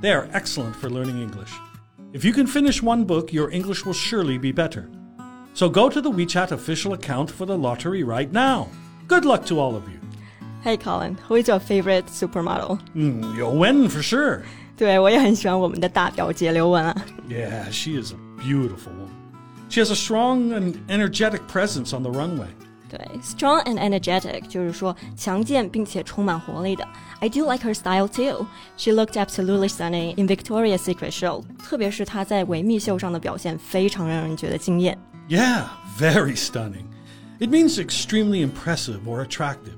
They are excellent for learning English. If you can finish one book, your English will surely be better. So go to the WeChat official account for the lottery right now. Good luck to all of you. Hey Colin, who is your favorite supermodel? Mm, you'll win for sure. 对我也很喜欢我们的大表姐刘雯啊。 Yeah, she is a beautiful woman. She has a strong and energetic presence on the runway. 对，strong and energetic 就是说强健并且充满活力的。I do like her style too. She looked absolutely stunning in Victoria's Secret show，特别是她在维密秀上的表现非常让人觉得惊艳。 Yeah, very stunning. It means extremely impressive or attractive.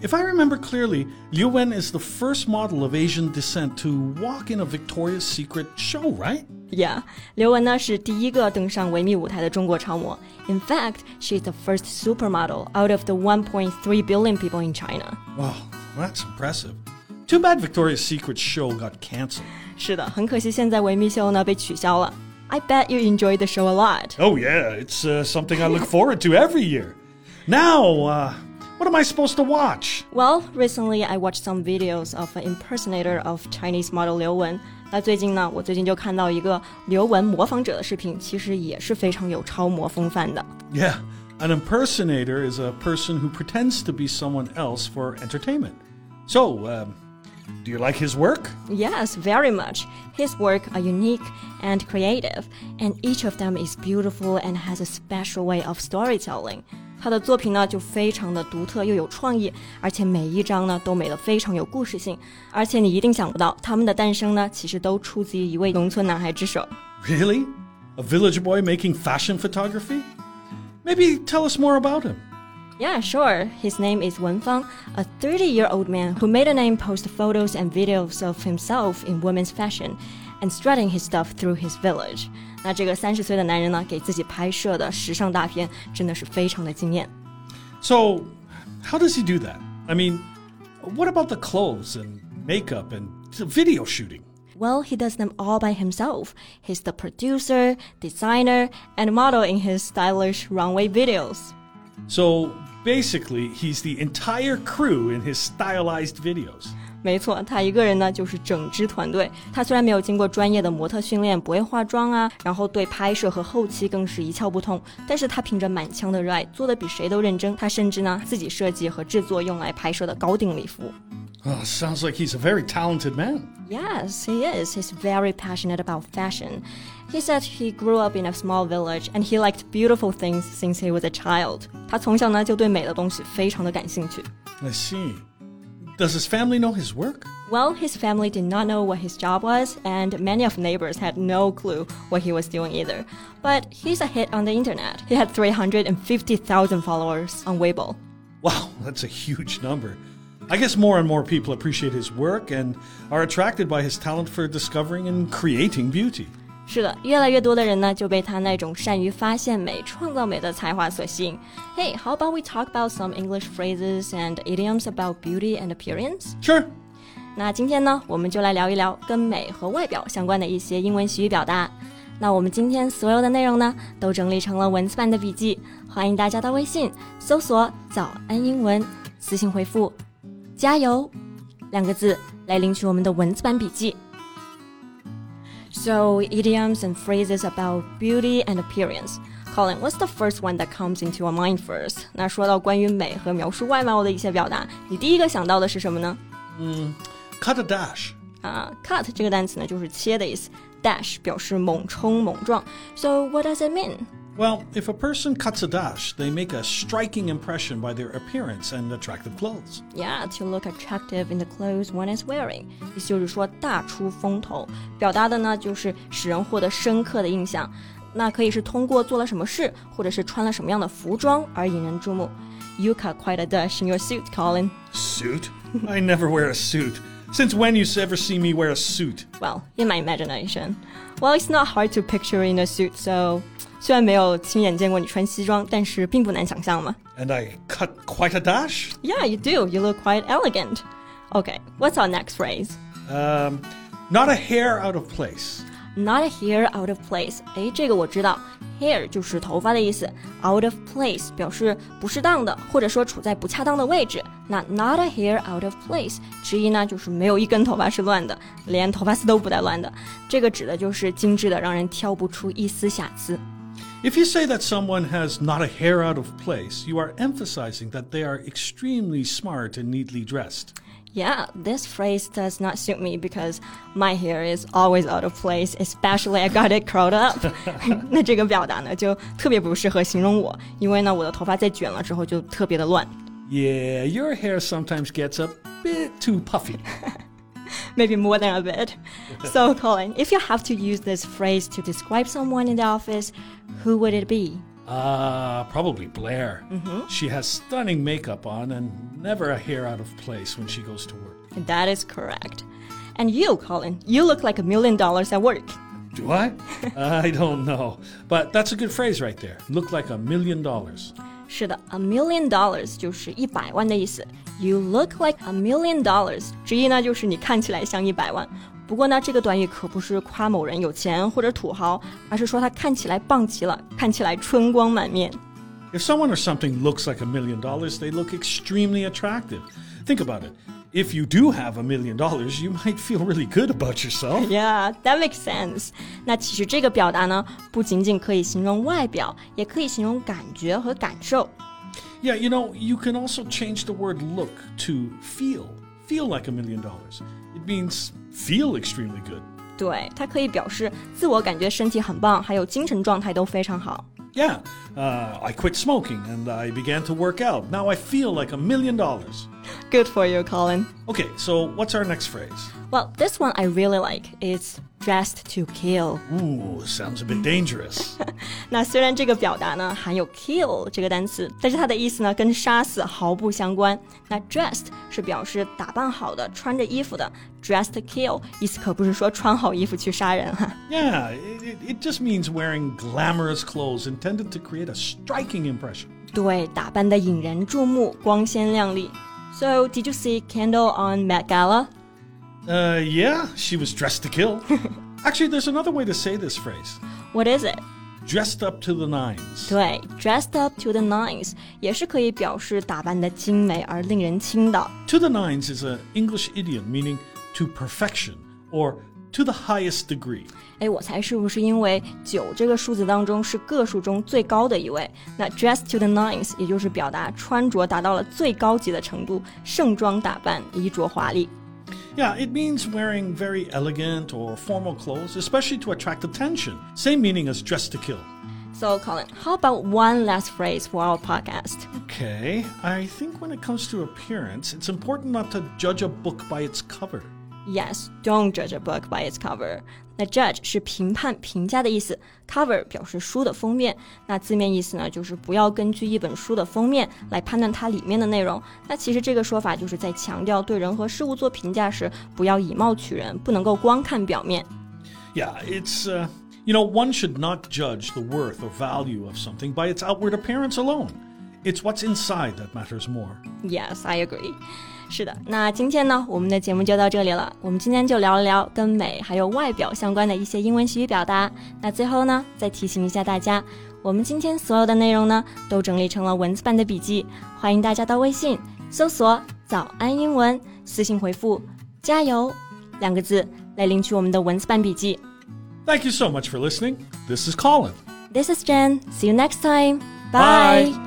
If I remember clearly, Liu Wen is the first model of Asian descent to walk in a Victoria's Secret show, right? Yeah，刘雯呢是第一个登上维密舞台的中国超模。In fact, she's the first supermodel out of the 1.3 billion people in China. Wow, that's impressive. Too bad Victoria's Secret show got canceled. 是的，很可惜现在维密秀呢被取消了。I bet you enjoyed the show a lot. Oh, yeah, it's uh, something I look forward to every year. Now, uh, what am I supposed to watch? Well, recently I watched some videos of an impersonator of Chinese model 刘雯。那最近呢，我最近就看到一个刘雯模仿者的视频，其实也是非常有超模风范的。 Yeah, an impersonator is a person who pretends to be someone else for entertainment. So, um, do you like his work? Yes, very much. His work are unique and creative, and each of them is beautiful and has a special way of storytelling. 他的作品呢就非常的独特又有创意，而且每一张呢都美得非常有故事性，而且你一定想不到，他们的诞生呢其实都出自于一位农村男孩之手。 Really? A village boy making fashion photography? Maybe tell us more about him. Yeah, sure. His name is Wen Fang, a 30-year-old man who made a name post photos and videos of himself in women's fashion and strutting his stuff through his village. 那这个三十岁的男人呢，给自己拍摄的时尚大片真的是非常的惊艳。 So, how does he do that? I mean, what about the clothes and makeup and video shooting? Well, he does them all by himself. He's the producer, designer, and model in his stylish runway videos. So, basically, he's the entire crew in his stylized videos. 没错，他一个人呢就是整支团队。他虽然没有经过专业的模特训练，不会化妆啊，然后对拍摄和后期更是一窍不通，但是他凭着满腔的热爱，做的比谁都认真。他甚至呢自己设计和制作用来拍摄的高定礼服。Oh, sounds like he's a very talented man. Yes, he is. He's very passionate about fashion. He said he grew up in a small village and he liked beautiful things since he was a child. 他从小呢就对美的东西非常的感兴趣。I see. Does his family know his work? Well, his family did not know what his job was, and many of neighbors had no clue what he was doing either. But he's a hit on the internet. He had 350,000 followers on Weibo. Wow, that's a huge number. I guess more and more people appreciate his work and are attracted by his talent for discovering and creating beauty. 是的，越来越多的人呢就被他那种善于发现美、创造美的才华所吸引。Hey, how about we talk about some English phrases and idioms about beauty and appearance? Sure. 那今天呢，我们就来聊一聊跟美和外表相关的一些英文习语表达。那我们今天所有的内容呢，都整理成了文字版的笔记，欢迎大家到微信搜索“早安英文”，私信回复“加油”两个字来领取我们的文字版笔记。So idioms and phrases about beauty and appearance. Colin, what's the first one that comes into your mind first? 那说到关于美和描述外貌的一些表达，你第一个想到的是什么呢？ Cut a dash. 啊、c u t 这个单词呢就是切的意思，dash 表示猛冲猛撞。So what does it mean? Well, if a person cuts a dash, they make a striking impression by their appearance and attractive clothes. Yeah, to look attractive in the clothes one is wearing，意思就是说大出风头，表达的呢就是使人获得深刻的印象。那可以是通过做了什么事，或者是穿了什么样的服装而引人注目。You cut quite a dash in your suit, Colin. Suit? I never wear a suit. Since when you ever see me wear a suit? Well, in my imagination. Well, it's not hard to picture in a suit, so 虽然没有亲眼见过你穿西装，但是并不难想象嘛。 And I cut quite a dash? Yeah, you do. You look quite elegant. Okay, what's our next phrase? Um, not a hair out of place. Not a hair out of place. 诶，这个我知道，hair 就是头发的意思，out of place 表示不适当的，或者说处在不恰当的位置。那 not a hair out of place 直译呢就是没有一根头发是乱的，连头发丝都不带乱的。这个指的就是精致的，让人挑不出一丝瑕疵。 If you say that someone has not a hair out of place, you are emphasizing that they are extremely smart and neatly dressed. Yeah, this phrase does not suit me because my hair is always out of place, especially I got it curled up 。那这个表达呢，就特别不适合形容我，因为呢，我的头发在卷了之后就特别的乱。 Yeah, your hair sometimes gets a bit too puffy. Maybe more than a bit. so, Colin, if you have to use this phrase to describe someone in the office, who would it be? Uh, probably Blair. She has stunning makeup on and never a hair out of place when she goes to work. That is correct. And you, Colin, you look like a million dollars at work. Do I? I don't know. But that's a good phrase right there. Look like a million dollars. 是的，a million dollars 就是一百万的意思。You look like a million dollars，直译呢就是你看起来像一百万。 不过呢，这个短语可不是夸某人有钱或者土豪，而是说他看起来棒极了，看起来春光满面。 If someone or something looks like a million dollars, they look extremely attractive. Think about it. If you do have a million dollars, you might feel really good about yourself. Yeah, that makes sense. 那其实这个表达呢，不仅仅可以形容外表，也可以形容感觉和感受。 Yeah, you know, you can also change the word look to feel. Feel like a million dollars. It means feel extremely good. 对，它可以表示自我感觉身体很棒，还有精神状态都非常好。 Yeah, uh, I quit smoking and I began to work out. Now I feel like a million dollars. Good for you, Colin. Okay, so what's our next phrase? Well, this one I really like. It's dressed to kill. Ooh, sounds a bit dangerous. 那虽然这个表达呢含有 kill 这个单词，但是它的意思呢跟杀死毫不相关。那 dressed 是表示打扮好的、穿着衣服的，dressed to kill 意思可不是说穿好衣服去杀人哈。 yeah, it, it, it just means wearing glamorous clothes intended to create a striking impression. 对，打扮的引人注目，光鲜亮丽。 So, did you see Kendall on Met Gala? Uh, yeah, she was dressed to kill. Actually, there's another way to say this phrase What is it? dressed up to the nines. 对，dressed up to the nines 也是可以表示打扮的精美而令人倾倒。 To the nines is an English idiom meaning to perfection or to the highest degree. 哎，我猜是不是因为九这个数字当中是个数中最高的一位？那 dressed to the nines 也就是表达穿着达到了最高级的程度，盛装打扮，衣着华丽。 Yeah, it means wearing very elegant or formal clothes, especially to attract attention. Same meaning as dressed to kill. So Colin, how about one last phrase for our podcast? Okay, I think when it comes to appearance, it's important not to judge a book by its cover. Yes, don't judge a book by its cover. 那 judge 是评判、评价的意思，cover 表示书的封面。那字面意思呢，就是不要根据一本书的封面来判断它里面的内容。那其实这个说法就是在强调对人和事物做评价时，不要以貌取人，不能够光看表面。 Yeah, it's, uh, you know, one should not judge the worth or value of something by its outward appearance alone. It's what's inside that matters more. Yes, I agree. 是的，那今天呢，我们的节目就到这里了。我们今天就聊了聊跟美还有外表相关的一些英文习语表达。那最后呢，再提醒一下大家，我们今天所有的内容呢，都整理成了文字版的笔记，欢迎大家到微信搜索“早安英文”，私信回复“加油”两个字来领取我们的文字版笔记。Thank you so much for listening. This is Colin. This is Jen. See you next time. Bye. Bye.